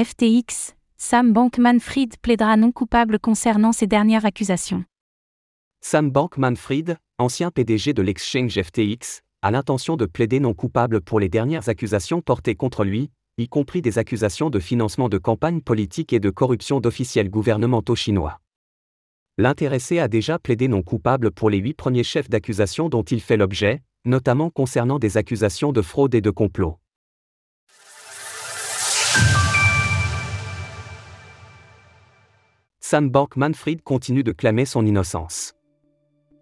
FTX, Sam Bankman-Fried plaidera non coupable concernant ces dernières accusations. Sam Bankman-Fried, ancien PDG de l'exchange FTX, a l'intention de plaider non coupable pour les dernières accusations portées contre lui, y compris des accusations de financement de campagne politique et de corruption d'officiels gouvernementaux chinois. L'intéressé a déjà plaidé non coupable pour les huit premiers chefs d'accusation dont il fait l'objet, notamment concernant des accusations de fraude et de complot. Sam Bankman-Fried continue de clamer son innocence.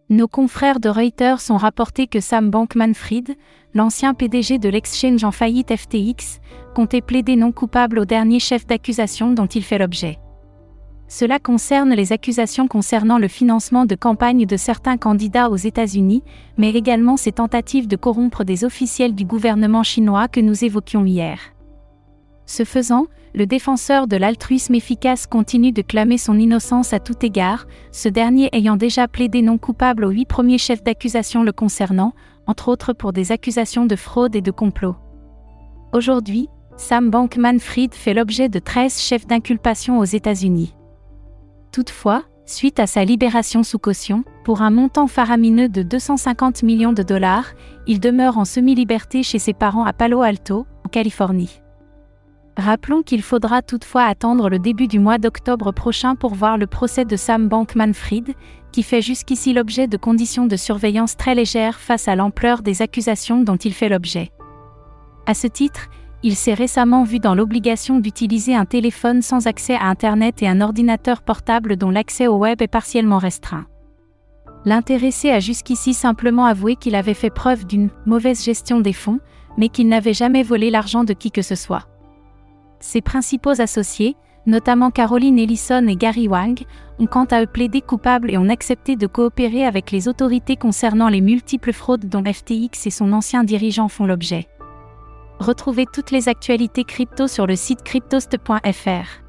Nos confrères de Reuters ont rapporté que Sam Bankman-Fried, l'ancien PDG de l'exchange en faillite FTX, comptait plaider non coupable au dernier chef d'accusation dont il fait l'objet. Cela concerne les accusations concernant le financement de campagne de certains candidats aux États-Unis, mais également ses tentatives de corrompre des officiels du gouvernement chinois que nous évoquions hier. Ce faisant, le défenseur de l'altruisme efficace continue de clamer son innocence à tout égard, ce dernier ayant déjà plaidé non coupable aux huit premiers chefs d'accusation le concernant, entre autres pour des accusations de fraude et de complot. Aujourd'hui, Sam Bankman-Fried fait l'objet de 13 chefs d'inculpation aux États-Unis. Toutefois, suite à sa libération sous caution, pour un montant faramineux de 250 millions de dollars, il demeure en semi-liberté chez ses parents à Palo Alto, en Californie. Rappelons qu'il faudra toutefois attendre le début du mois d'octobre prochain pour voir le procès de Sam Bankman-Fried, qui fait jusqu'ici l'objet de conditions de surveillance très légères face à l'ampleur des accusations dont il fait l'objet. À ce titre, il s'est récemment vu dans l'obligation d'utiliser un téléphone sans accès à Internet et un ordinateur portable dont l'accès au web est partiellement restreint. L'intéressé a jusqu'ici simplement avoué qu'il avait fait preuve d'une mauvaise gestion des fonds, mais qu'il n'avait jamais volé l'argent de qui que ce soit. Ses principaux associés, notamment Caroline Ellison et Gary Wang, ont quant à eux plaidé coupables et ont accepté de coopérer avec les autorités concernant les multiples fraudes dont FTX et son ancien dirigeant font l'objet. Retrouvez toutes les actualités crypto sur le site cryptost.fr.